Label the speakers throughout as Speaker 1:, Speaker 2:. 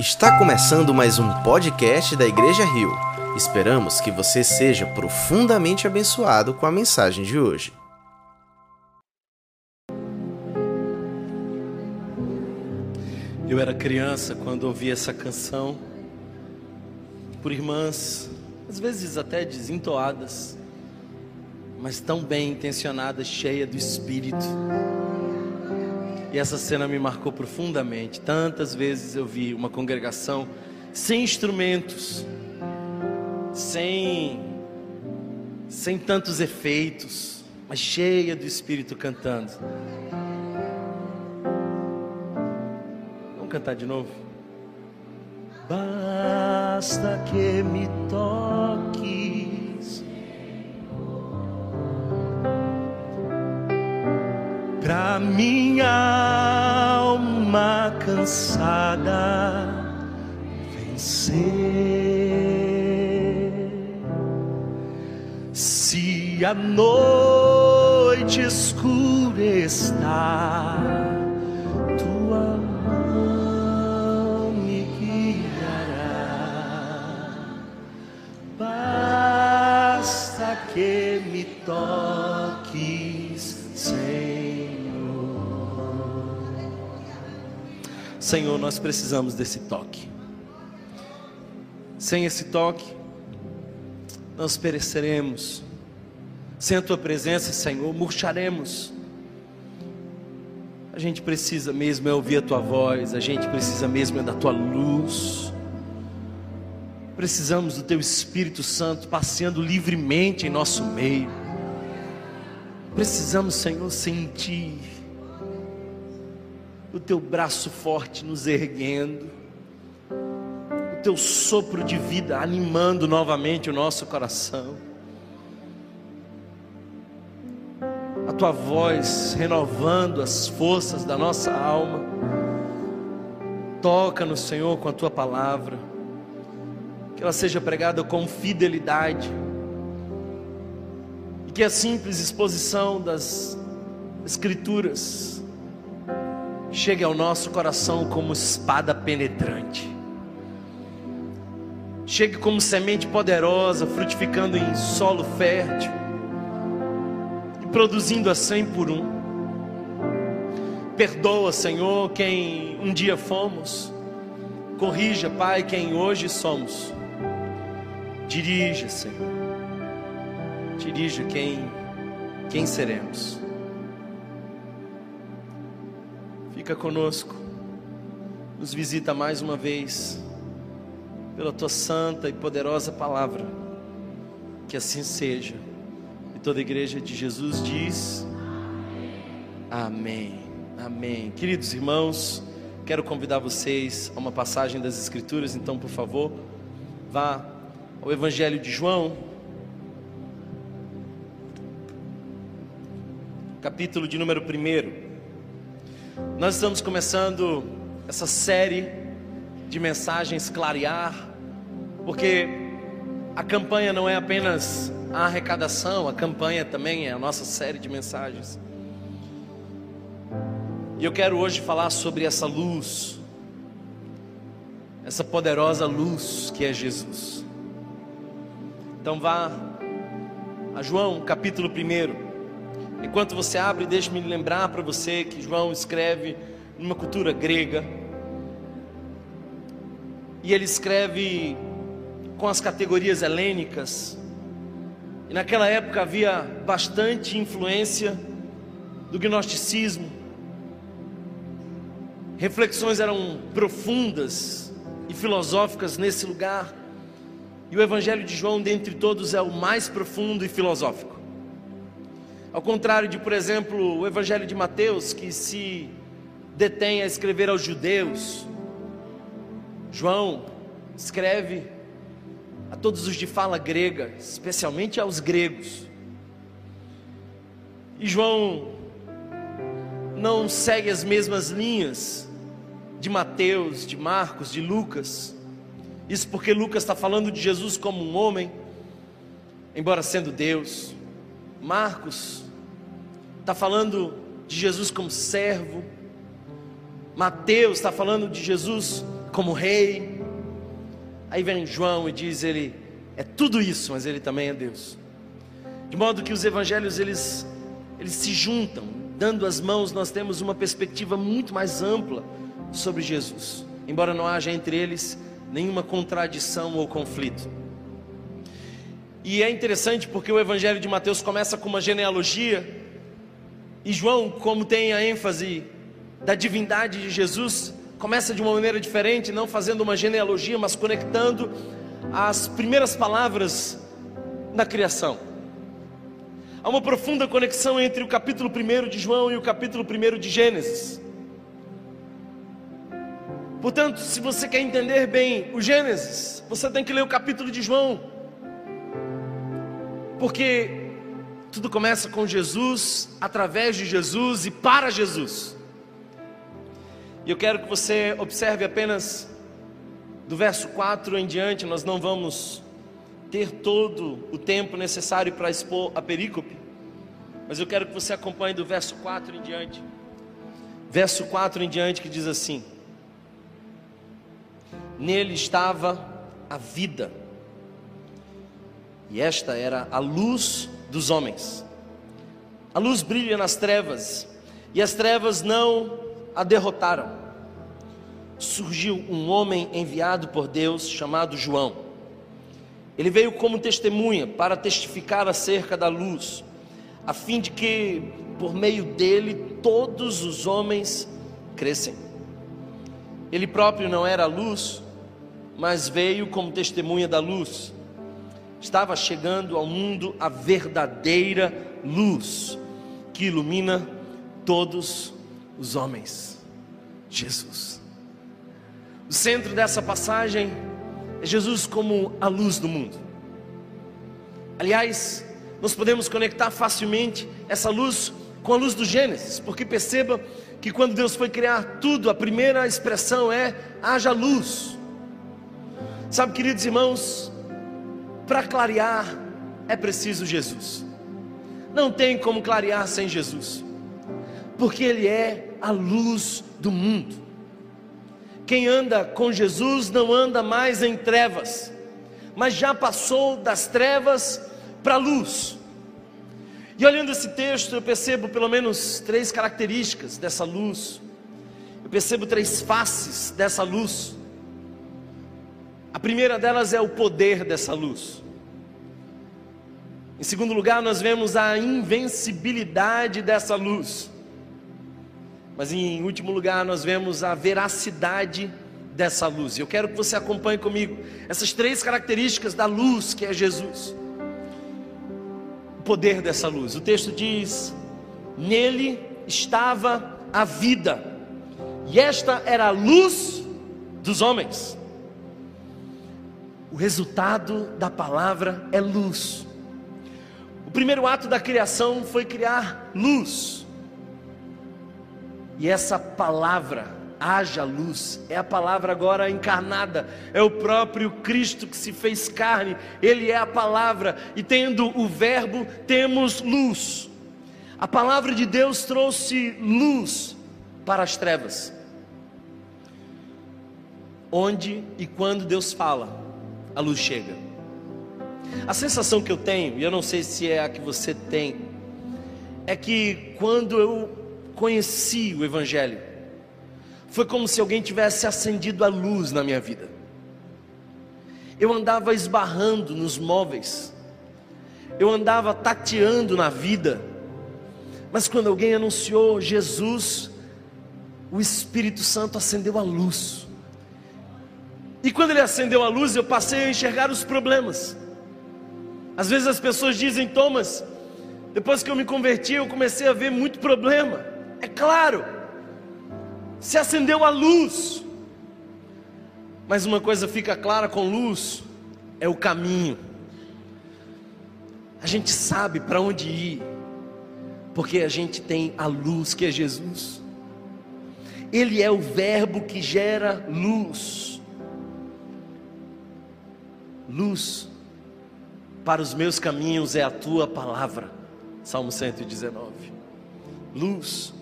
Speaker 1: Está começando mais um podcast da Igreja Rio. Esperamos que você seja profundamente abençoado com a mensagem de hoje.
Speaker 2: Eu era criança quando ouvi essa canção por irmãs, às vezes até desentoadas, mas tão bem intencionadas, cheia do Espírito. E essa cena me marcou profundamente. Tantas vezes eu vi uma congregação sem instrumentos, sem sem tantos efeitos, mas cheia do Espírito cantando. Vamos cantar de novo? Basta que me toques pra minha alma cansada vencer. Se a noite escura está, tua mão me guiará. Basta que me toques, Senhor, nós precisamos desse toque. Sem esse toque, nós pereceremos. Sem a tua presença, Senhor, murcharemos. A gente precisa mesmo é ouvir a tua voz, a gente precisa mesmo é da tua luz. Precisamos do teu Espírito Santo passeando livremente em nosso meio. Precisamos, Senhor, sentir o teu braço forte nos erguendo, o teu sopro de vida animando novamente o nosso coração. a tua voz renovando as forças da nossa alma. Toca no Senhor com a tua palavra, que ela seja pregada com fidelidade, e que a simples exposição das Escrituras chegue ao nosso coração como espada penetrante, chegue como semente poderosa, frutificando em solo fértil produzindo a cem por um. Perdoa, Senhor, quem um dia fomos. Corrija, Pai, quem hoje somos. Dirija, Senhor. Dirija quem quem seremos. Fica conosco. Nos visita mais uma vez pela tua santa e poderosa palavra. Que assim seja toda a igreja de Jesus diz: Amém. Amém. Queridos irmãos, quero convidar vocês a uma passagem das Escrituras, então, por favor, vá ao Evangelho de João, capítulo de número 1. Nós estamos começando essa série de mensagens clarear, porque a campanha não é apenas a arrecadação, a campanha também é a nossa série de mensagens. E eu quero hoje falar sobre essa luz, essa poderosa luz que é Jesus. Então vá a João capítulo 1. Enquanto você abre, deixe-me lembrar para você que João escreve numa cultura grega. E ele escreve com as categorias helênicas, e naquela época havia bastante influência do gnosticismo. Reflexões eram profundas e filosóficas nesse lugar. E o Evangelho de João, dentre todos, é o mais profundo e filosófico. Ao contrário de, por exemplo, o Evangelho de Mateus, que se detém a escrever aos judeus, João escreve a todos os de fala grega, especialmente aos gregos. E João não segue as mesmas linhas de Mateus, de Marcos, de Lucas. Isso porque Lucas está falando de Jesus como um homem, embora sendo Deus. Marcos está falando de Jesus como servo. Mateus está falando de Jesus como rei. Aí vem João e diz ele é tudo isso, mas ele também é Deus. De modo que os evangelhos eles eles se juntam, dando as mãos, nós temos uma perspectiva muito mais ampla sobre Jesus. Embora não haja entre eles nenhuma contradição ou conflito. E é interessante porque o evangelho de Mateus começa com uma genealogia e João, como tem a ênfase da divindade de Jesus, começa de uma maneira diferente, não fazendo uma genealogia, mas conectando as primeiras palavras na criação. Há uma profunda conexão entre o capítulo 1 de João e o capítulo 1 de Gênesis. Portanto, se você quer entender bem o Gênesis, você tem que ler o capítulo de João. Porque tudo começa com Jesus, através de Jesus e para Jesus. E eu quero que você observe apenas do verso 4 em diante, nós não vamos ter todo o tempo necessário para expor a perícope, mas eu quero que você acompanhe do verso 4 em diante. Verso 4 em diante que diz assim: Nele estava a vida, e esta era a luz dos homens. A luz brilha nas trevas, e as trevas não a derrotaram. Surgiu um homem enviado por Deus chamado João. Ele veio como testemunha para testificar acerca da luz, a fim de que por meio dele todos os homens crescem. Ele próprio não era a luz, mas veio como testemunha da luz. Estava chegando ao mundo a verdadeira luz que ilumina todos os homens. Jesus. O centro dessa passagem é Jesus como a luz do mundo. Aliás, nós podemos conectar facilmente essa luz com a luz do Gênesis, porque perceba que quando Deus foi criar tudo, a primeira expressão é haja luz. Sabe, queridos irmãos, para clarear é preciso Jesus. Não tem como clarear sem Jesus porque Ele é a luz do mundo. Quem anda com Jesus não anda mais em trevas, mas já passou das trevas para a luz. E olhando esse texto, eu percebo pelo menos três características dessa luz. Eu percebo três faces dessa luz. A primeira delas é o poder dessa luz. Em segundo lugar, nós vemos a invencibilidade dessa luz. Mas em último lugar, nós vemos a veracidade dessa luz. Eu quero que você acompanhe comigo essas três características da luz que é Jesus. O poder dessa luz. O texto diz: Nele estava a vida, e esta era a luz dos homens. O resultado da palavra é luz. O primeiro ato da criação foi criar luz. E essa palavra, haja luz, é a palavra agora encarnada, é o próprio Cristo que se fez carne, Ele é a palavra, e tendo o Verbo, temos luz. A palavra de Deus trouxe luz para as trevas. Onde e quando Deus fala, a luz chega. A sensação que eu tenho, e eu não sei se é a que você tem, é que quando eu conheci o Evangelho, foi como se alguém tivesse acendido a luz na minha vida. Eu andava esbarrando nos móveis, eu andava tateando na vida, mas quando alguém anunciou Jesus, o Espírito Santo acendeu a luz. E quando ele acendeu a luz, eu passei a enxergar os problemas. Às vezes as pessoas dizem, Thomas, depois que eu me converti, eu comecei a ver muito problema. É claro, se acendeu a luz, mas uma coisa fica clara com luz: é o caminho. A gente sabe para onde ir, porque a gente tem a luz que é Jesus. Ele é o Verbo que gera luz. Luz para os meus caminhos é a tua palavra. Salmo 119. Luz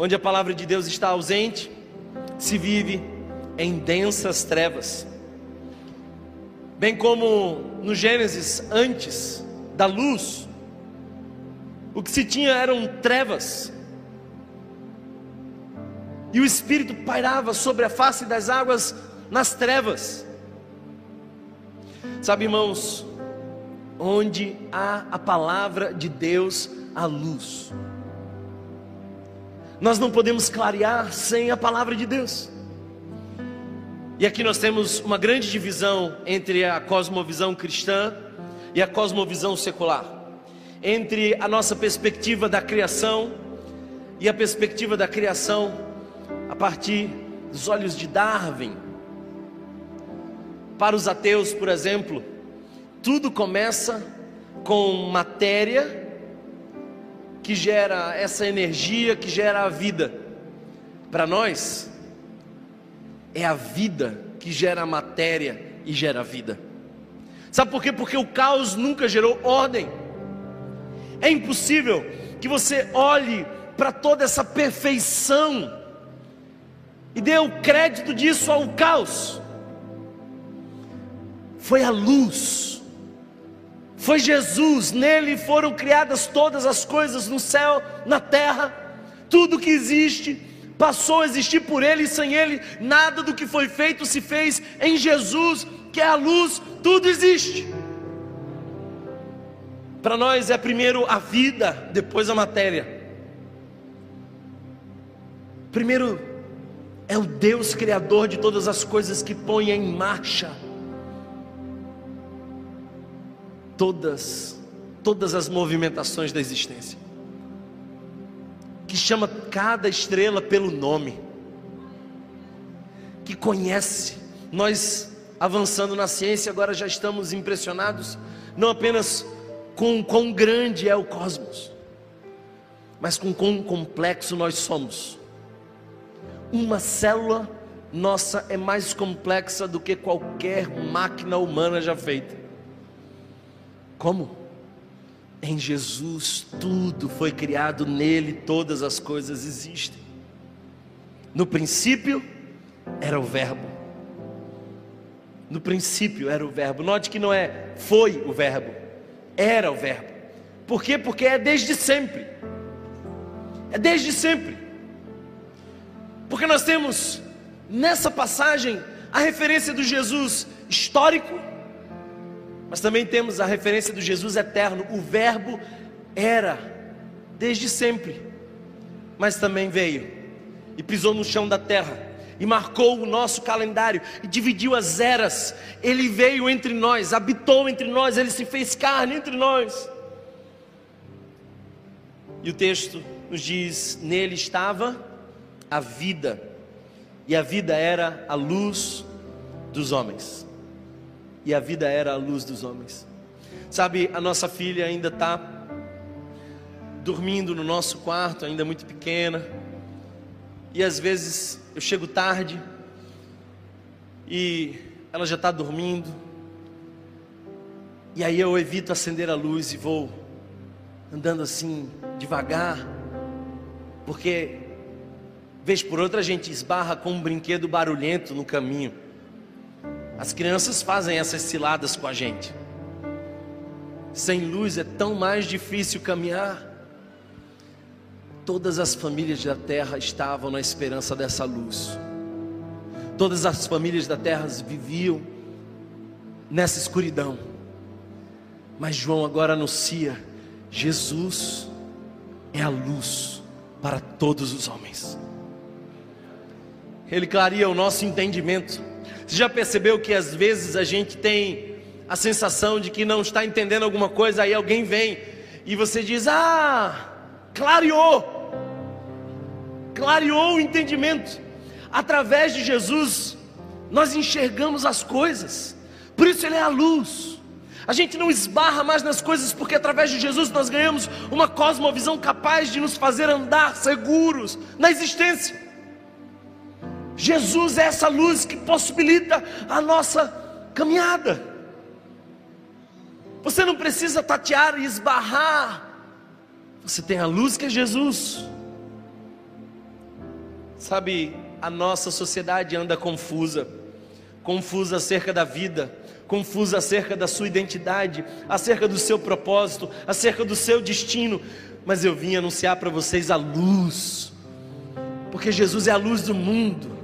Speaker 2: Onde a palavra de Deus está ausente, se vive em densas trevas. Bem como no Gênesis, antes da luz, o que se tinha eram trevas. E o Espírito pairava sobre a face das águas nas trevas. Sabe, irmãos, onde há a palavra de Deus, a luz. Nós não podemos clarear sem a palavra de Deus. E aqui nós temos uma grande divisão entre a cosmovisão cristã e a cosmovisão secular. Entre a nossa perspectiva da criação e a perspectiva da criação a partir dos olhos de Darwin. Para os ateus, por exemplo, tudo começa com matéria que gera essa energia que gera a vida. Para nós, é a vida que gera a matéria e gera a vida. Sabe por quê? Porque o caos nunca gerou ordem. É impossível que você olhe para toda essa perfeição e dê o crédito disso ao caos. Foi a luz, foi Jesus, nele foram criadas todas as coisas no céu, na terra, tudo que existe passou a existir por Ele e sem Ele, nada do que foi feito se fez em Jesus, que é a luz, tudo existe. Para nós é primeiro a vida, depois a matéria. Primeiro é o Deus Criador de todas as coisas que põe em marcha todas, todas as movimentações da existência que chama cada estrela pelo nome, que conhece. Nós, avançando na ciência, agora já estamos impressionados, não apenas com quão grande é o cosmos, mas com quão complexo nós somos. Uma célula nossa é mais complexa do que qualquer máquina humana já feita. Como? Em Jesus tudo foi criado, nele todas as coisas existem. No princípio era o Verbo. No princípio era o Verbo. Note que não é foi o Verbo, era o Verbo. Por quê? Porque é desde sempre. É desde sempre. Porque nós temos nessa passagem a referência do Jesus histórico mas também temos a referência do Jesus eterno. O Verbo era desde sempre, mas também veio e pisou no chão da terra e marcou o nosso calendário e dividiu as eras. Ele veio entre nós, habitou entre nós, ele se fez carne entre nós. E o texto nos diz: nele estava a vida, e a vida era a luz dos homens e a vida era a luz dos homens. Sabe, a nossa filha ainda está dormindo no nosso quarto, ainda muito pequena, e às vezes eu chego tarde e ela já está dormindo, e aí eu evito acender a luz e vou andando assim devagar, porque vez por outra a gente esbarra com um brinquedo barulhento no caminho. As crianças fazem essas ciladas com a gente. Sem luz é tão mais difícil caminhar. Todas as famílias da terra estavam na esperança dessa luz. Todas as famílias da terra viviam nessa escuridão. Mas João agora anuncia: Jesus é a luz para todos os homens. Ele clareia o nosso entendimento você já percebeu que às vezes a gente tem a sensação de que não está entendendo alguma coisa, aí alguém vem e você diz: Ah, clareou, clareou o entendimento. Através de Jesus, nós enxergamos as coisas, por isso Ele é a luz. A gente não esbarra mais nas coisas, porque através de Jesus nós ganhamos uma cosmovisão capaz de nos fazer andar seguros na existência. Jesus é essa luz que possibilita a nossa caminhada. Você não precisa tatear e esbarrar. Você tem a luz que é Jesus. Sabe, a nossa sociedade anda confusa confusa acerca da vida, confusa acerca da sua identidade, acerca do seu propósito, acerca do seu destino. Mas eu vim anunciar para vocês a luz, porque Jesus é a luz do mundo.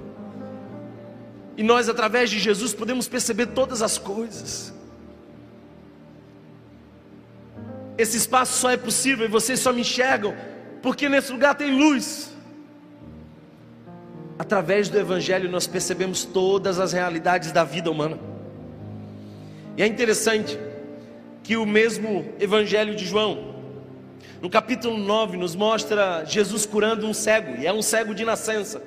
Speaker 2: E nós, através de Jesus, podemos perceber todas as coisas. Esse espaço só é possível e vocês só me enxergam porque nesse lugar tem luz. Através do Evangelho nós percebemos todas as realidades da vida humana. E é interessante que o mesmo Evangelho de João, no capítulo 9, nos mostra Jesus curando um cego, e é um cego de nascença.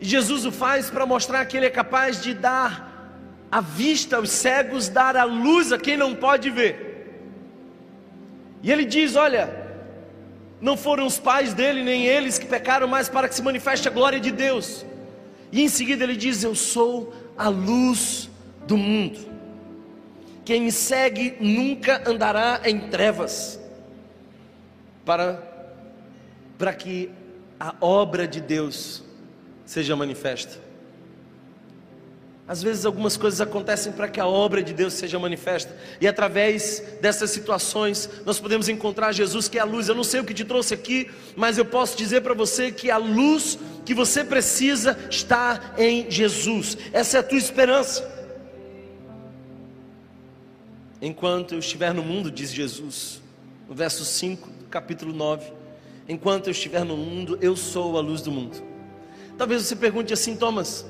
Speaker 2: Jesus o faz para mostrar que ele é capaz de dar a vista aos cegos, dar a luz a quem não pode ver. E ele diz: Olha, não foram os pais dele, nem eles que pecaram, mas para que se manifeste a glória de Deus. E em seguida ele diz: Eu sou a luz do mundo. Quem me segue nunca andará em trevas, para, para que a obra de Deus seja manifesta. Às vezes algumas coisas acontecem para que a obra de Deus seja manifesta. E através dessas situações nós podemos encontrar Jesus que é a luz. Eu não sei o que te trouxe aqui, mas eu posso dizer para você que a luz que você precisa está em Jesus. Essa é a tua esperança. Enquanto eu estiver no mundo, diz Jesus, no verso 5 do capítulo 9: Enquanto eu estiver no mundo, eu sou a luz do mundo. Talvez você pergunte assim, Thomas,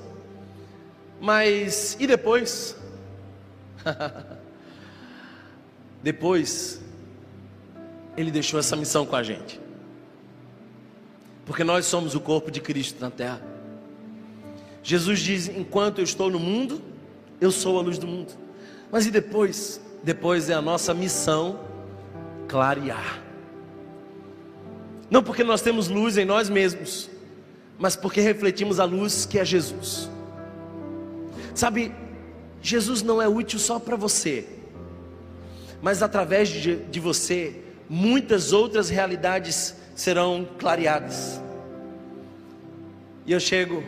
Speaker 2: mas e depois? depois, ele deixou essa missão com a gente. Porque nós somos o corpo de Cristo na terra. Jesus diz: enquanto eu estou no mundo, eu sou a luz do mundo. Mas e depois? Depois é a nossa missão clarear. Não porque nós temos luz em nós mesmos, mas porque refletimos a luz que é Jesus. Sabe, Jesus não é útil só para você, mas através de, de você, muitas outras realidades serão clareadas. E eu chego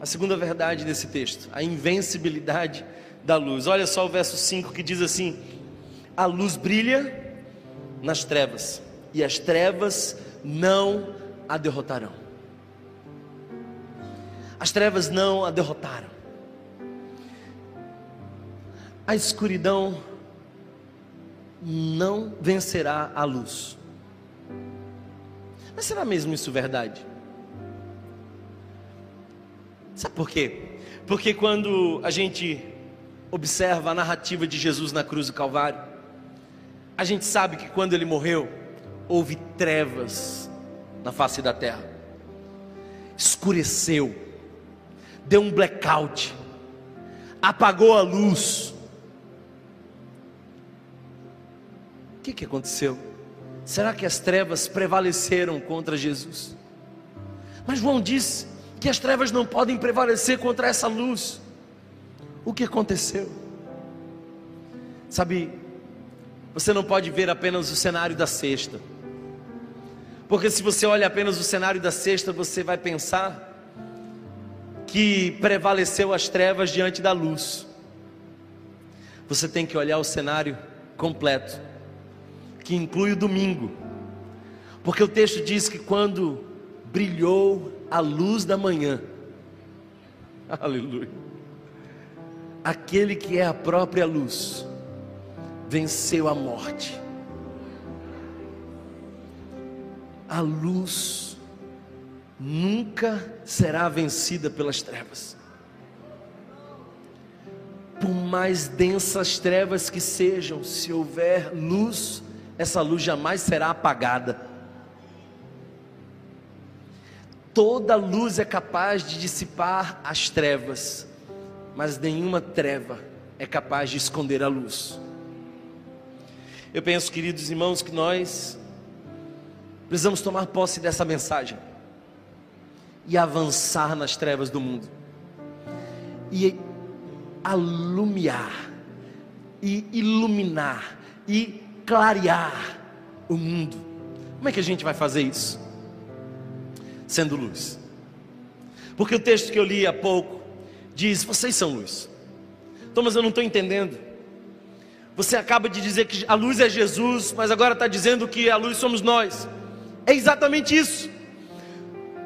Speaker 2: à segunda verdade desse texto, a invencibilidade da luz. Olha só o verso 5 que diz assim: A luz brilha nas trevas, e as trevas não a derrotarão. As trevas não a derrotaram a escuridão não vencerá a luz. Mas será mesmo isso verdade? Sabe por quê? Porque quando a gente observa a narrativa de Jesus na cruz do Calvário, a gente sabe que quando ele morreu, houve trevas na face da terra, escureceu, deu um blackout, apagou a luz, que, que aconteceu? Será que as trevas prevaleceram contra Jesus? Mas João diz que as trevas não podem prevalecer contra essa luz. O que aconteceu? Sabe, você não pode ver apenas o cenário da sexta. Porque se você olha apenas o cenário da sexta, você vai pensar que prevaleceu as trevas diante da luz. Você tem que olhar o cenário completo que inclui o domingo, porque o texto diz que quando brilhou a luz da manhã, aleluia, aquele que é a própria luz, venceu a morte. A luz nunca será vencida pelas trevas. Por mais densas trevas que sejam, se houver luz, essa luz jamais será apagada. Toda luz é capaz de dissipar as trevas, mas nenhuma treva é capaz de esconder a luz. Eu penso, queridos irmãos, que nós precisamos tomar posse dessa mensagem e avançar nas trevas do mundo, e alumiar, e iluminar, e clarear o mundo. Como é que a gente vai fazer isso? Sendo luz. Porque o texto que eu li há pouco diz: Vocês são luz. Thomas, eu não estou entendendo. Você acaba de dizer que a luz é Jesus, mas agora está dizendo que a luz somos nós. É exatamente isso.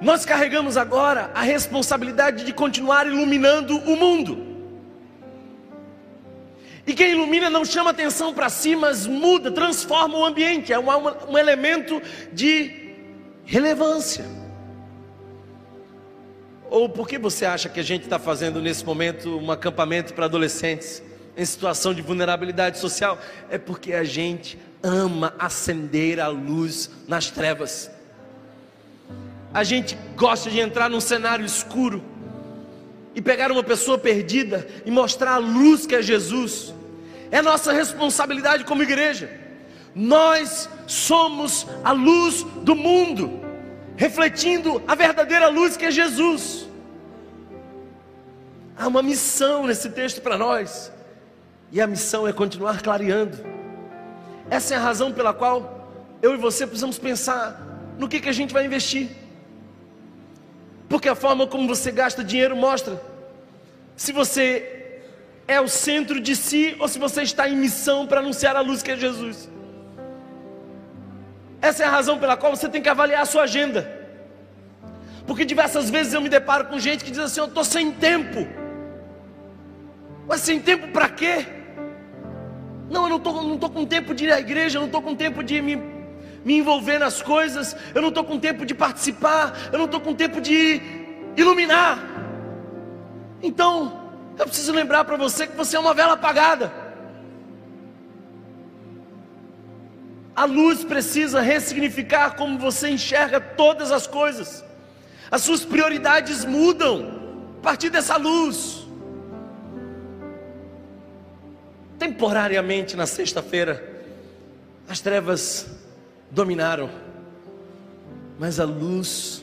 Speaker 2: Nós carregamos agora a responsabilidade de continuar iluminando o mundo. E quem ilumina não chama atenção para si, mas muda, transforma o ambiente. É um, um elemento de relevância. Ou por que você acha que a gente está fazendo nesse momento um acampamento para adolescentes em situação de vulnerabilidade social? É porque a gente ama acender a luz nas trevas. A gente gosta de entrar num cenário escuro e pegar uma pessoa perdida e mostrar a luz que é Jesus. É nossa responsabilidade como igreja. Nós somos a luz do mundo, refletindo a verdadeira luz que é Jesus. Há uma missão nesse texto para nós, e a missão é continuar clareando. Essa é a razão pela qual eu e você precisamos pensar no que, que a gente vai investir. Porque a forma como você gasta dinheiro mostra se você é o centro de si ou se você está em missão para anunciar a luz que é Jesus. Essa é a razão pela qual você tem que avaliar a sua agenda. Porque diversas vezes eu me deparo com gente que diz assim: Eu estou sem tempo. Mas sem tempo para quê? Não, eu não estou não tô com tempo de ir à igreja, eu não estou com tempo de me me envolver nas coisas, eu não estou com tempo de participar, eu não estou com tempo de iluminar. Então, eu preciso lembrar para você que você é uma vela apagada. A luz precisa ressignificar como você enxerga todas as coisas. As suas prioridades mudam a partir dessa luz. Temporariamente na sexta-feira, as trevas dominaram, mas a luz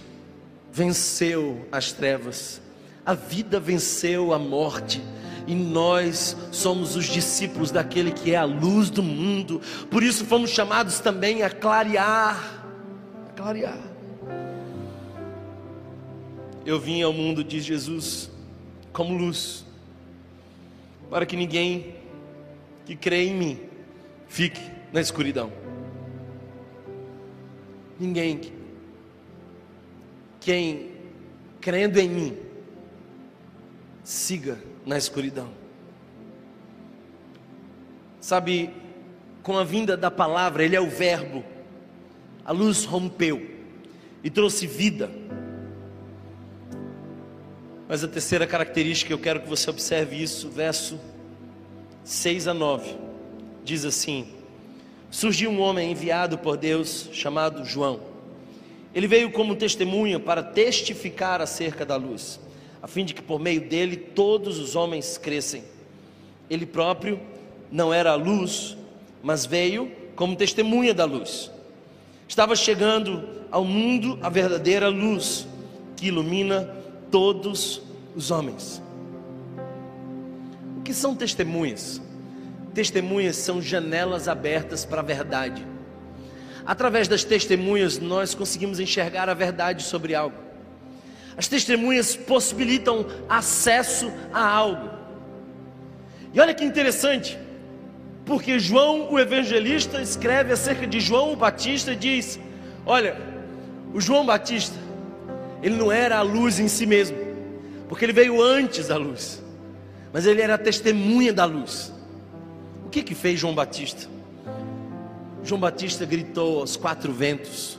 Speaker 2: venceu as trevas, a vida venceu a morte. E nós somos os discípulos daquele que é a luz do mundo. Por isso fomos chamados também a clarear. A clarear. Eu vim ao mundo, diz Jesus, como luz, para que ninguém que crê em mim fique na escuridão. Ninguém. Quem crendo em mim, siga na escuridão. Sabe, com a vinda da palavra, Ele é o Verbo, a luz rompeu e trouxe vida. Mas a terceira característica, eu quero que você observe isso, verso 6 a 9, diz assim: surgiu um homem enviado por Deus chamado João. Ele veio como testemunha para testificar acerca da luz, a fim de que por meio dele todos os homens crescem. Ele próprio não era a luz, mas veio como testemunha da luz. Estava chegando ao mundo a verdadeira luz que ilumina todos os homens. O que são testemunhas? Testemunhas são janelas abertas para a verdade. Através das testemunhas, nós conseguimos enxergar a verdade sobre algo. As testemunhas possibilitam acesso a algo. E olha que interessante, porque João, o evangelista, escreve acerca de João o Batista e diz: Olha, o João Batista, ele não era a luz em si mesmo, porque ele veio antes da luz, mas ele era a testemunha da luz. O que que fez João Batista? João Batista gritou aos quatro ventos: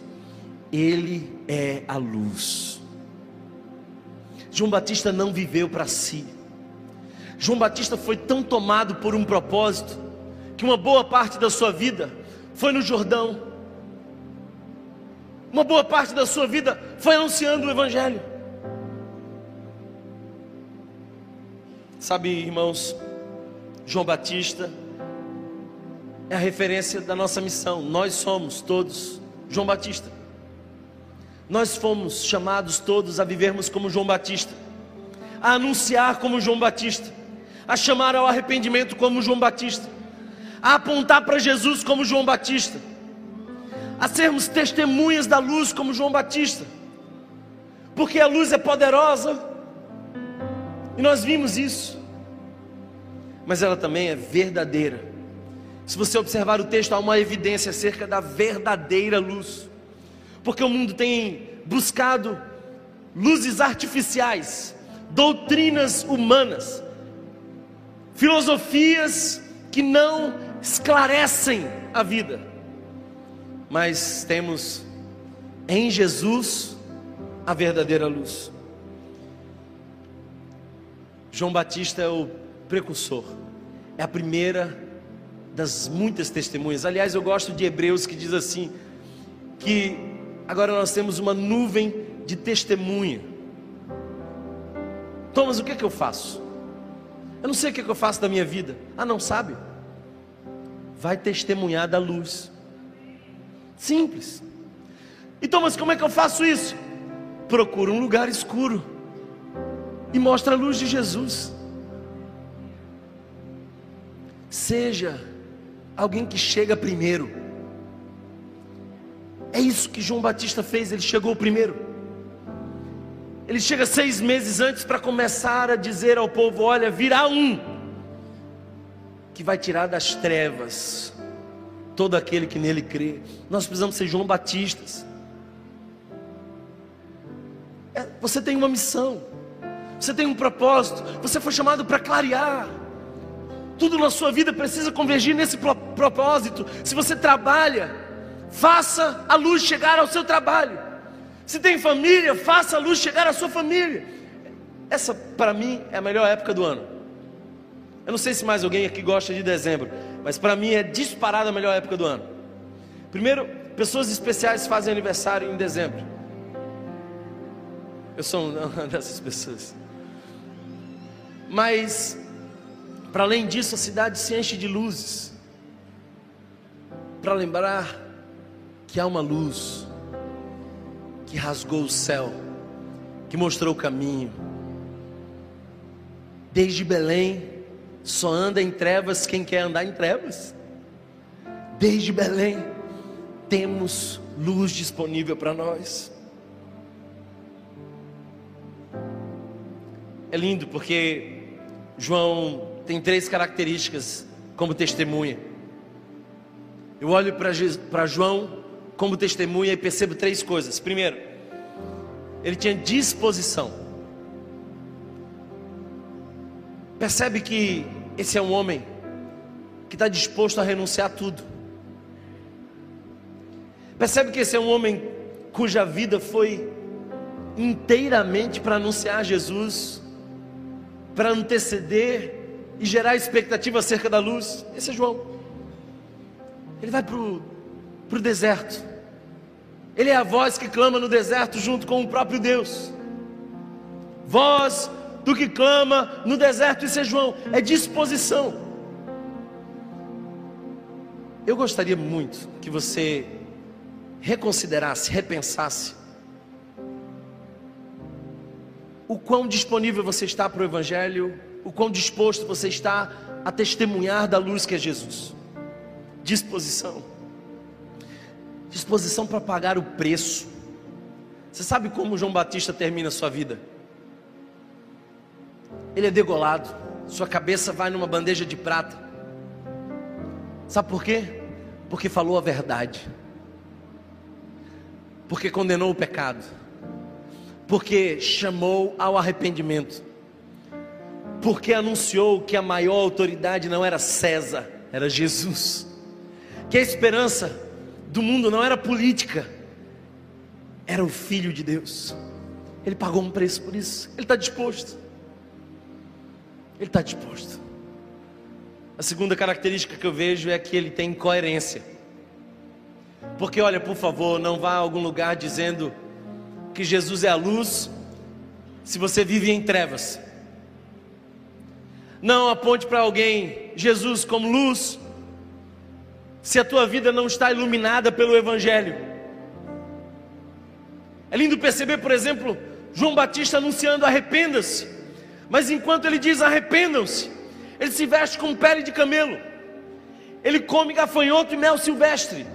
Speaker 2: Ele é a luz. João Batista não viveu para si. João Batista foi tão tomado por um propósito que uma boa parte da sua vida foi no Jordão. Uma boa parte da sua vida foi anunciando o Evangelho. Sabe, irmãos, João Batista é a referência da nossa missão. Nós somos todos João Batista. Nós fomos chamados todos a vivermos como João Batista, a anunciar como João Batista, a chamar ao arrependimento como João Batista, a apontar para Jesus como João Batista, a sermos testemunhas da luz como João Batista. porque a luz é poderosa, e nós vimos isso, mas ela também é verdadeira. Se você observar o texto, há uma evidência acerca da verdadeira luz, porque o mundo tem buscado luzes artificiais, doutrinas humanas, filosofias que não esclarecem a vida, mas temos em Jesus a verdadeira luz. João Batista é o precursor, é a primeira das muitas testemunhas. Aliás, eu gosto de Hebreus que diz assim: que agora nós temos uma nuvem de testemunha. Thomas, o que é que eu faço? Eu não sei o que, é que eu faço da minha vida. Ah, não sabe? Vai testemunhar da luz. Simples. E Thomas, como é que eu faço isso? Procura um lugar escuro e mostra a luz de Jesus. Seja alguém que chega primeiro. É isso que João Batista fez, ele chegou primeiro. Ele chega seis meses antes para começar a dizer ao povo: olha, virá um que vai tirar das trevas todo aquele que nele crê. Nós precisamos ser João Batistas. É, você tem uma missão, você tem um propósito, você foi chamado para clarear. Tudo na sua vida precisa convergir nesse propósito. Se você trabalha, faça a luz chegar ao seu trabalho. Se tem família, faça a luz chegar à sua família. Essa, para mim, é a melhor época do ano. Eu não sei se mais alguém aqui gosta de dezembro, mas para mim é disparada a melhor época do ano. Primeiro, pessoas especiais fazem aniversário em dezembro. Eu sou uma dessas pessoas. Mas, para além disso, a cidade se enche de luzes para lembrar que há uma luz que rasgou o céu, que mostrou o caminho. Desde Belém, só anda em trevas quem quer andar em trevas. Desde Belém, temos luz disponível para nós. É lindo porque João tem três características como testemunha. Eu olho para João como testemunha e percebo três coisas. Primeiro, ele tinha disposição. Percebe que esse é um homem que está disposto a renunciar a tudo. Percebe que esse é um homem cuja vida foi inteiramente para anunciar Jesus, para anteceder e gerar expectativa acerca da luz. Esse é João. Ele vai para o deserto. Ele é a voz que clama no deserto junto com o próprio Deus. Voz do que clama no deserto, isso é João, é disposição. Eu gostaria muito que você reconsiderasse, repensasse o quão disponível você está para o Evangelho, o quão disposto você está a testemunhar da luz que é Jesus disposição. Disposição para pagar o preço. Você sabe como João Batista termina a sua vida? Ele é degolado, sua cabeça vai numa bandeja de prata. Sabe por quê? Porque falou a verdade. Porque condenou o pecado. Porque chamou ao arrependimento. Porque anunciou que a maior autoridade não era César, era Jesus que a esperança do mundo não era política, era o Filho de Deus. Ele pagou um preço por isso, ele está disposto. Ele está disposto. A segunda característica que eu vejo é que ele tem coerência. Porque, olha, por favor, não vá a algum lugar dizendo que Jesus é a luz, se você vive em trevas. Não aponte para alguém Jesus como luz, se a tua vida não está iluminada pelo Evangelho. É lindo perceber, por exemplo, João Batista anunciando: arrependa-se. Mas enquanto ele diz arrependam-se, ele se veste com pele de camelo, ele come gafanhoto e mel silvestre,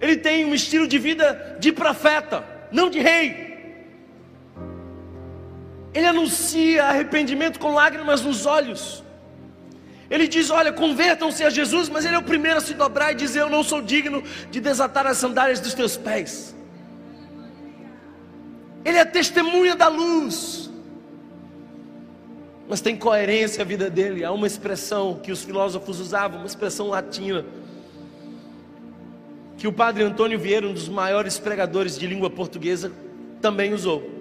Speaker 2: ele tem um estilo de vida de profeta, não de rei. Ele anuncia arrependimento com lágrimas nos olhos. Ele diz: Olha, convertam-se a Jesus, mas ele é o primeiro a se dobrar e dizer: Eu não sou digno de desatar as sandálias dos teus pés. Ele é testemunha da luz, mas tem coerência a vida dele. Há uma expressão que os filósofos usavam, uma expressão latina, que o padre Antônio Vieira, um dos maiores pregadores de língua portuguesa, também usou.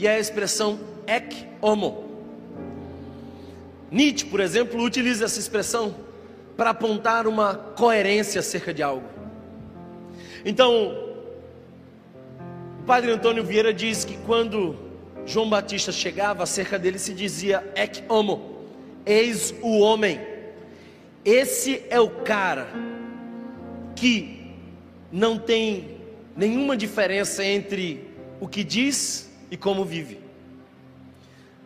Speaker 2: E a expressão ec homo. Nietzsche, por exemplo, utiliza essa expressão para apontar uma coerência acerca de algo. Então, o padre Antônio Vieira diz que quando João Batista chegava, acerca dele se dizia ec homo, eis o homem. Esse é o cara que não tem nenhuma diferença entre o que diz e como vive.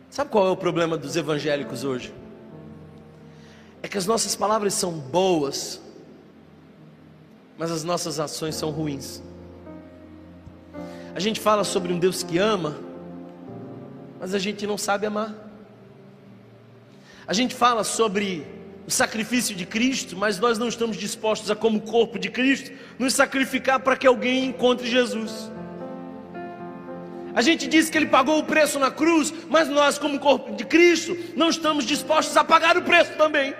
Speaker 2: Sabe qual é o problema dos evangélicos hoje? É que as nossas palavras são boas, mas as nossas ações são ruins. A gente fala sobre um Deus que ama, mas a gente não sabe amar. A gente fala sobre o sacrifício de Cristo, mas nós não estamos dispostos a, como corpo de Cristo, nos sacrificar para que alguém encontre Jesus. A gente diz que ele pagou o preço na cruz, mas nós, como corpo de Cristo, não estamos dispostos a pagar o preço também.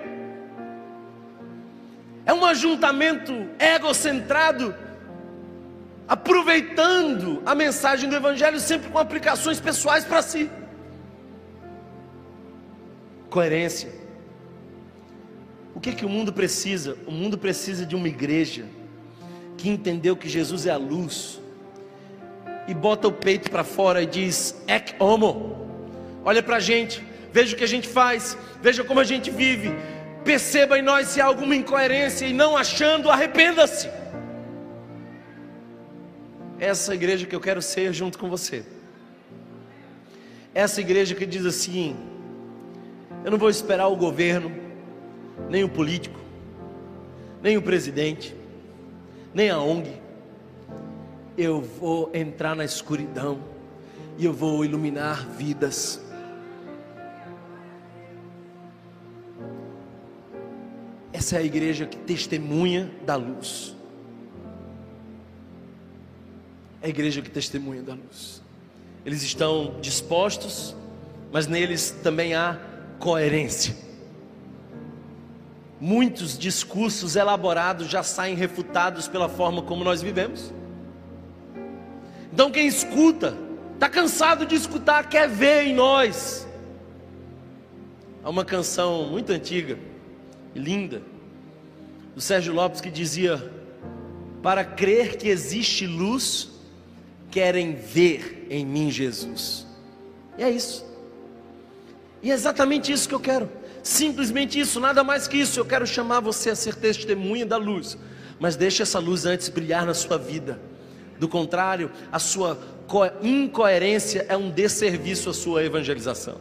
Speaker 2: É um ajuntamento egocentrado, aproveitando a mensagem do Evangelho sempre com aplicações pessoais para si. Coerência. O que, que o mundo precisa? O mundo precisa de uma igreja que entendeu que Jesus é a luz e bota o peito para fora e diz: Ec homo. Olha para a gente, veja o que a gente faz, veja como a gente vive. Perceba em nós se há alguma incoerência e não achando, arrependa-se. Essa igreja que eu quero ser junto com você. Essa igreja que diz assim: eu não vou esperar o governo, nem o político, nem o presidente, nem a ONG eu vou entrar na escuridão e eu vou iluminar vidas. Essa é a igreja que testemunha da luz. É a igreja que testemunha da luz. Eles estão dispostos, mas neles também há coerência. Muitos discursos elaborados já saem refutados pela forma como nós vivemos. Então quem escuta, está cansado de escutar, quer ver em nós. Há uma canção muito antiga e linda, do Sérgio Lopes, que dizia: Para crer que existe luz, querem ver em mim Jesus. E é isso. E é exatamente isso que eu quero. Simplesmente isso, nada mais que isso. Eu quero chamar você a ser testemunha da luz. Mas deixe essa luz antes brilhar na sua vida. Do contrário, a sua incoerência é um desserviço à sua evangelização.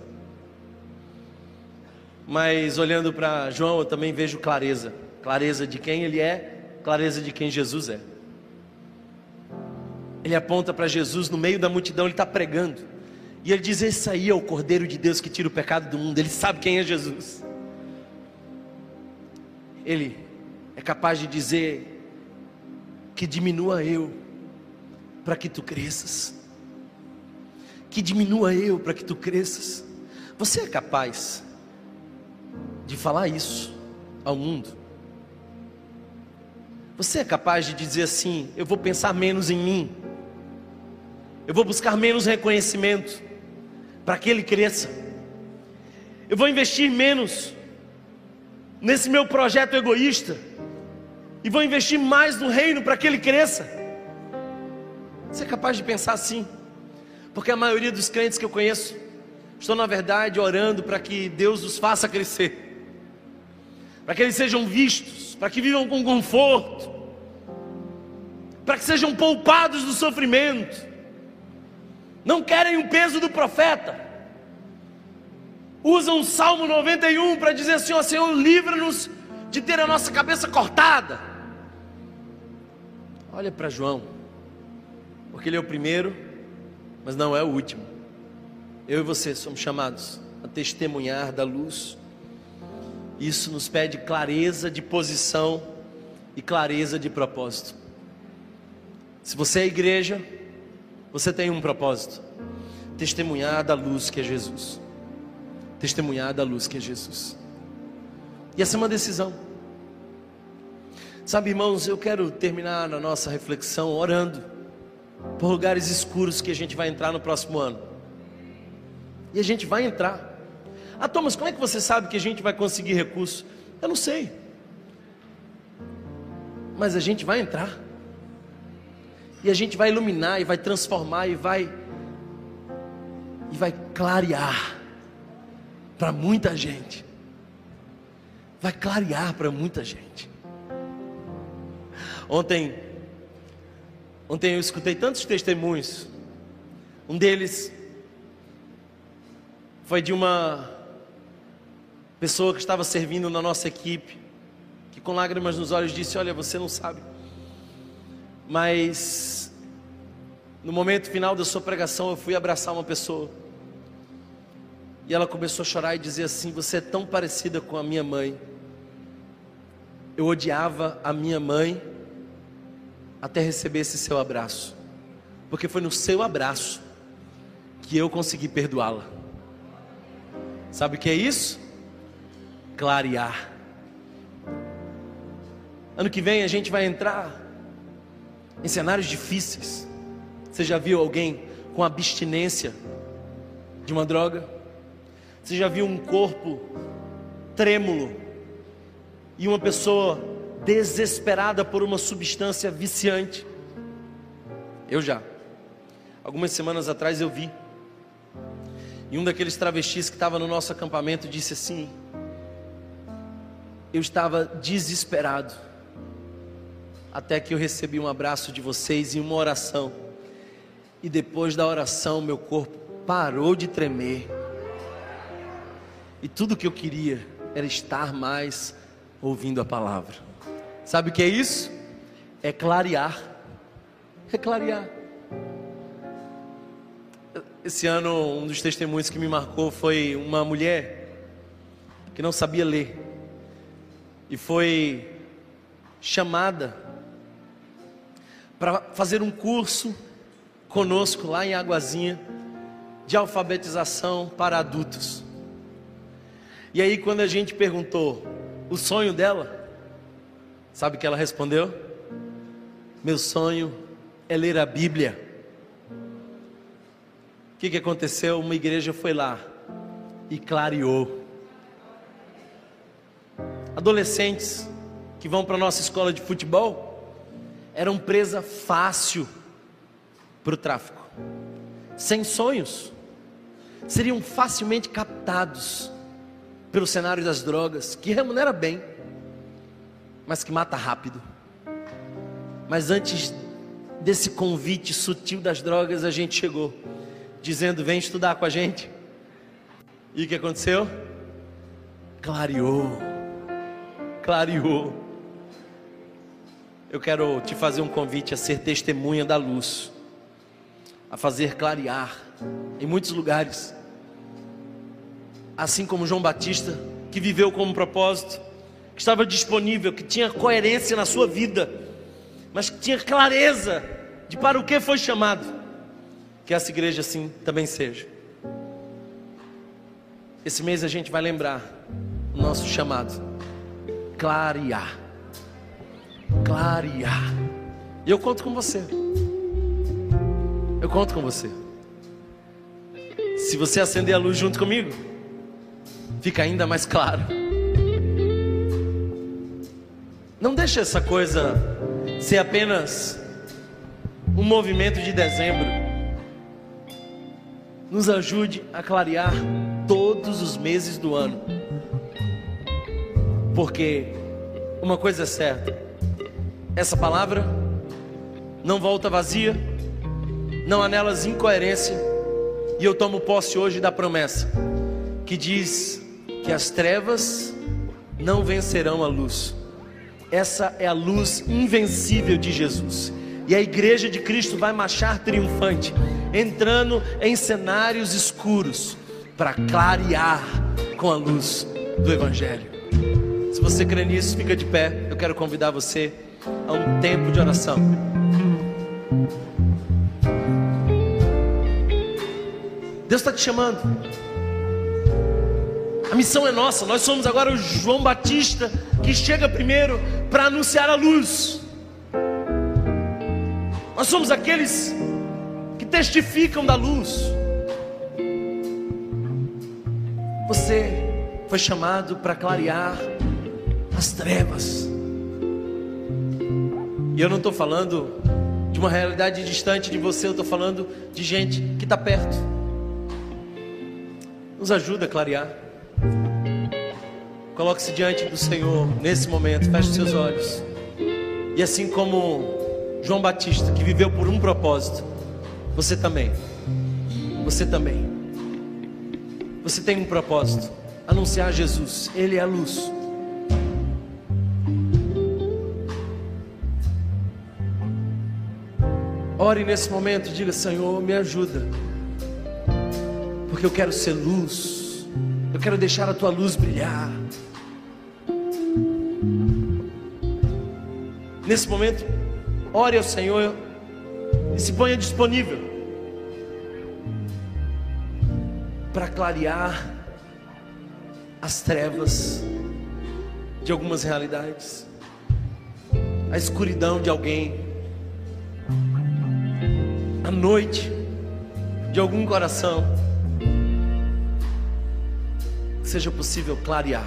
Speaker 2: Mas olhando para João, eu também vejo clareza clareza de quem ele é, clareza de quem Jesus é. Ele aponta para Jesus no meio da multidão, ele está pregando. E ele diz: Esse aí é o Cordeiro de Deus que tira o pecado do mundo. Ele sabe quem é Jesus. Ele é capaz de dizer que diminua eu para que tu cresças. Que diminua eu para que tu cresças. Você é capaz de falar isso ao mundo? Você é capaz de dizer assim: eu vou pensar menos em mim, eu vou buscar menos reconhecimento para que ele cresça, eu vou investir menos nesse meu projeto egoísta e vou investir mais no reino para que ele cresça. Você é capaz de pensar assim? Porque a maioria dos crentes que eu conheço estão, na verdade, orando para que Deus os faça crescer, para que eles sejam vistos, para que vivam com conforto, para que sejam poupados do sofrimento. Não querem o peso do profeta. Usam o Salmo 91 para dizer assim: ó Senhor, livra-nos de ter a nossa cabeça cortada. Olha para João porque ele é o primeiro, mas não é o último. Eu e você somos chamados a testemunhar da luz. Isso nos pede clareza de posição e clareza de propósito. Se você é igreja, você tem um propósito: testemunhar da luz que é Jesus. Testemunhar da luz que é Jesus. E essa é uma decisão. Sabe, irmãos, eu quero terminar na nossa reflexão orando por lugares escuros que a gente vai entrar no próximo ano. E a gente vai entrar. Ah, Thomas, como é que você sabe que a gente vai conseguir recursos? Eu não sei. Mas a gente vai entrar. E a gente vai iluminar e vai transformar e vai e vai clarear para muita gente. Vai clarear para muita gente. Ontem ontem eu escutei tantos testemunhos. Um deles foi de uma pessoa que estava servindo na nossa equipe, que com lágrimas nos olhos disse: Olha, você não sabe, mas no momento final da sua pregação eu fui abraçar uma pessoa, e ela começou a chorar e dizer assim: Você é tão parecida com a minha mãe. Eu odiava a minha mãe até receber esse seu abraço, porque foi no seu abraço que eu consegui perdoá-la. Sabe o que é isso? Clarear. Ano que vem a gente vai entrar em cenários difíceis. Você já viu alguém com abstinência de uma droga? Você já viu um corpo trêmulo e uma pessoa desesperada por uma substância viciante? Eu já. Algumas semanas atrás eu vi e um daqueles travestis que estava no nosso acampamento disse assim: Eu estava desesperado, até que eu recebi um abraço de vocês e uma oração. E depois da oração, meu corpo parou de tremer. E tudo que eu queria era estar mais ouvindo a palavra. Sabe o que é isso? É clarear. É clarear. Esse ano, um dos testemunhos que me marcou foi uma mulher que não sabia ler e foi chamada para fazer um curso conosco lá em Águazinha de alfabetização para adultos. E aí, quando a gente perguntou o sonho dela, sabe o que ela respondeu? Meu sonho é ler a Bíblia que, que aconteceu? Uma igreja foi lá e clareou. Adolescentes que vão para a nossa escola de futebol eram presa fácil para o tráfico, sem sonhos, seriam facilmente captados pelo cenário das drogas, que remunera bem, mas que mata rápido. Mas antes desse convite sutil das drogas, a gente chegou dizendo: Vem estudar com a gente. E o que aconteceu? Clareou, clareou. Eu quero te fazer um convite a ser testemunha da luz, a fazer clarear em muitos lugares. Assim como João Batista, que viveu como propósito, que estava disponível, que tinha coerência na sua vida, mas que tinha clareza de para o que foi chamado que essa igreja assim também seja. Esse mês a gente vai lembrar o nosso chamado: clarear. Clarear. E eu conto com você. Eu conto com você. Se você acender a luz junto comigo, fica ainda mais claro. Não deixe essa coisa ser apenas um movimento de dezembro nos ajude a clarear todos os meses do ano. Porque uma coisa é certa: essa palavra não volta vazia, não há nelas incoerência, e eu tomo posse hoje da promessa que diz que as trevas não vencerão a luz. Essa é a luz invencível de Jesus E a igreja de Cristo vai marchar triunfante, entrando em cenários escuros para clarear com a luz do Evangelho. Se você crê nisso, fica de pé. Eu quero convidar você a um tempo de oração. Deus está te chamando. A missão é nossa. Nós somos agora o João Batista que chega primeiro para anunciar a luz. Nós somos aqueles que testificam da luz. Você foi chamado para clarear as trevas. E eu não estou falando de uma realidade distante de você, eu estou falando de gente que está perto. Nos ajuda a clarear. Coloque-se diante do Senhor nesse momento, feche seus olhos. E assim como João Batista, que viveu por um propósito, você também. Você também. Você tem um propósito: anunciar Jesus. Ele é a luz. Ore nesse momento e diga: Senhor, me ajuda, porque eu quero ser luz, eu quero deixar a tua luz brilhar. Nesse momento, ore ao Senhor e se ponha disponível para clarear as trevas de algumas realidades, a escuridão de alguém a noite de algum coração, seja possível clarear,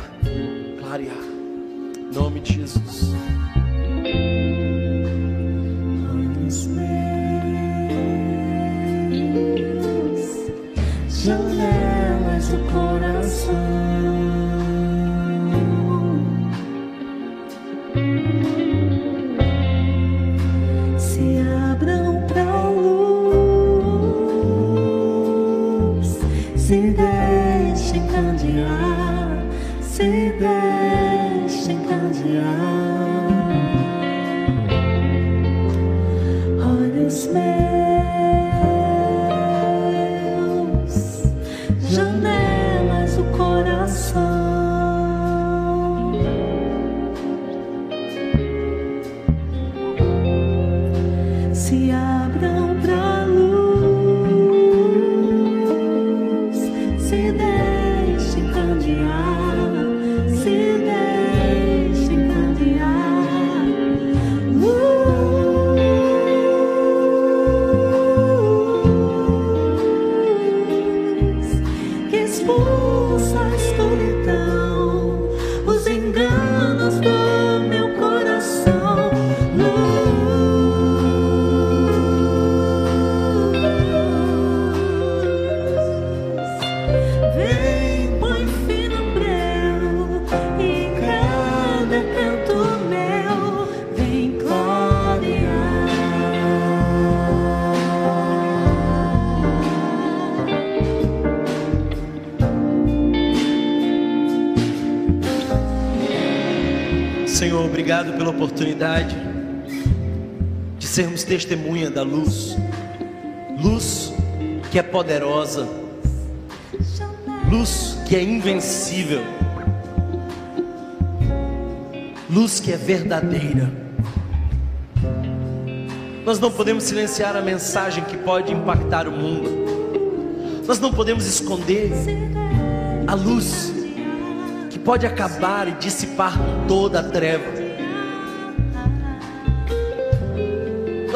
Speaker 2: clarear, em nome de Jesus.
Speaker 3: Janelas do coração.
Speaker 2: Oportunidade de sermos testemunha da luz, luz que é poderosa, luz que é invencível, luz que é verdadeira. Nós não podemos silenciar a mensagem que pode impactar o mundo. Nós não podemos esconder a luz que pode acabar e dissipar toda a treva.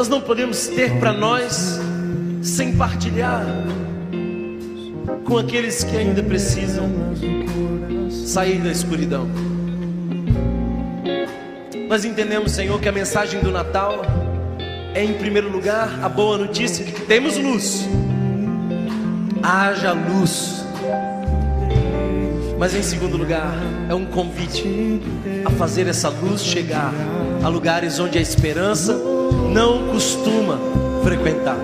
Speaker 2: Nós não podemos ter para nós sem partilhar com aqueles que ainda precisam sair da escuridão. Nós entendemos, Senhor, que a mensagem do Natal é, em primeiro lugar, a boa notícia de que temos luz. Haja luz. Mas em segundo lugar, é um convite a fazer essa luz chegar a lugares onde a esperança não costuma frequentar.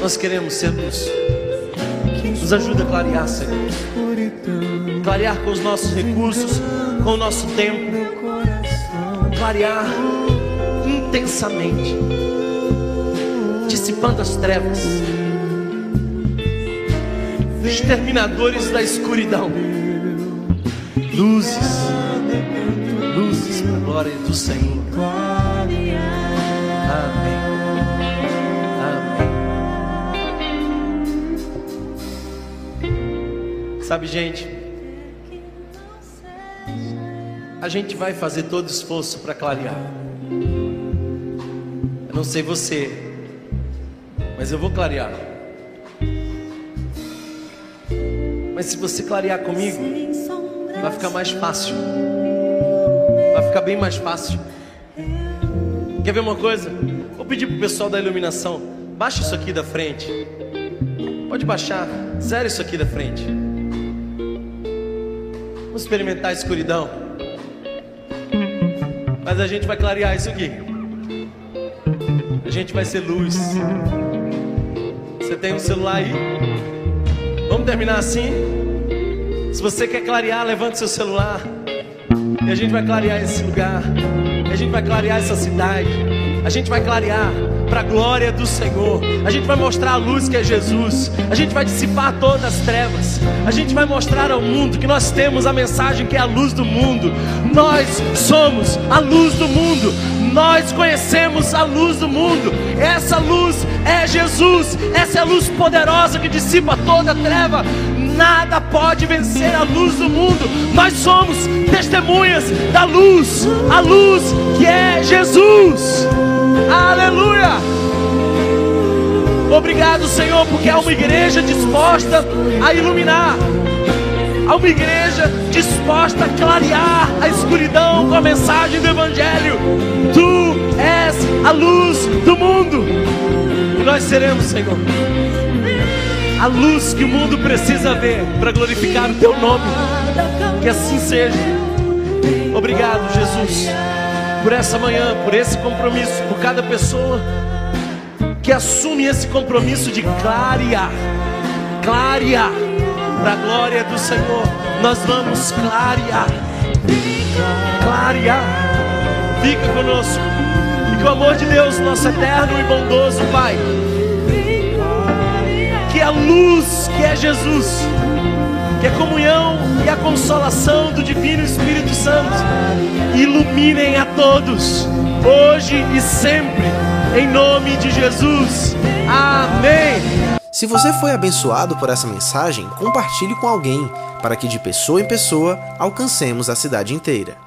Speaker 2: Nós queremos ser luz. Nos ajuda a clarear, Senhor. Clarear com os nossos recursos, com o nosso tempo. Clarear intensamente, dissipando as trevas, exterminadores da escuridão, luzes, luzes para a glória do Senhor. Amém. Amém. Sabe, gente, a gente vai fazer todo esforço para clarear. Eu não sei você, mas eu vou clarear. Mas se você clarear comigo, vai ficar mais fácil. Vai ficar bem mais fácil. Quer ver uma coisa? Vou pedir pro pessoal da iluminação, baixa isso aqui da frente. Pode baixar, zero isso aqui da frente. Vamos experimentar a escuridão. Mas a gente vai clarear isso aqui. A gente vai ser luz. Você tem um celular aí? Vamos terminar assim? Se você quer clarear, levante seu celular. E a gente vai clarear esse lugar. A gente vai clarear essa cidade. A gente vai clarear para a glória do Senhor. A gente vai mostrar a luz que é Jesus. A gente vai dissipar todas as trevas. A gente vai mostrar ao mundo que nós temos a mensagem que é a luz do mundo. Nós somos a luz do mundo. Nós conhecemos a luz do mundo. Essa luz é Jesus. Essa é a luz poderosa que dissipa toda treva nada pode vencer a luz do mundo. Nós somos testemunhas da luz, a luz que é Jesus. Aleluia! Obrigado, Senhor, porque há uma igreja disposta a iluminar. Há uma igreja disposta a clarear a escuridão com a mensagem do Evangelho. Tu és a luz do mundo. E nós seremos, Senhor, a luz que o mundo precisa ver para glorificar o teu nome. Que assim seja. Obrigado, Jesus, por essa manhã, por esse compromisso, por cada pessoa que assume esse compromisso de clarear, clarear para a glória do Senhor. Nós vamos clarear, clarear. Fica conosco. E que o amor de Deus, nosso eterno e bondoso Pai, a luz que é Jesus, que a comunhão e a consolação do Divino Espírito Santo iluminem a todos, hoje e sempre, em nome de Jesus. Amém.
Speaker 1: Se você foi abençoado por essa mensagem, compartilhe com alguém, para que de pessoa em pessoa alcancemos a cidade inteira.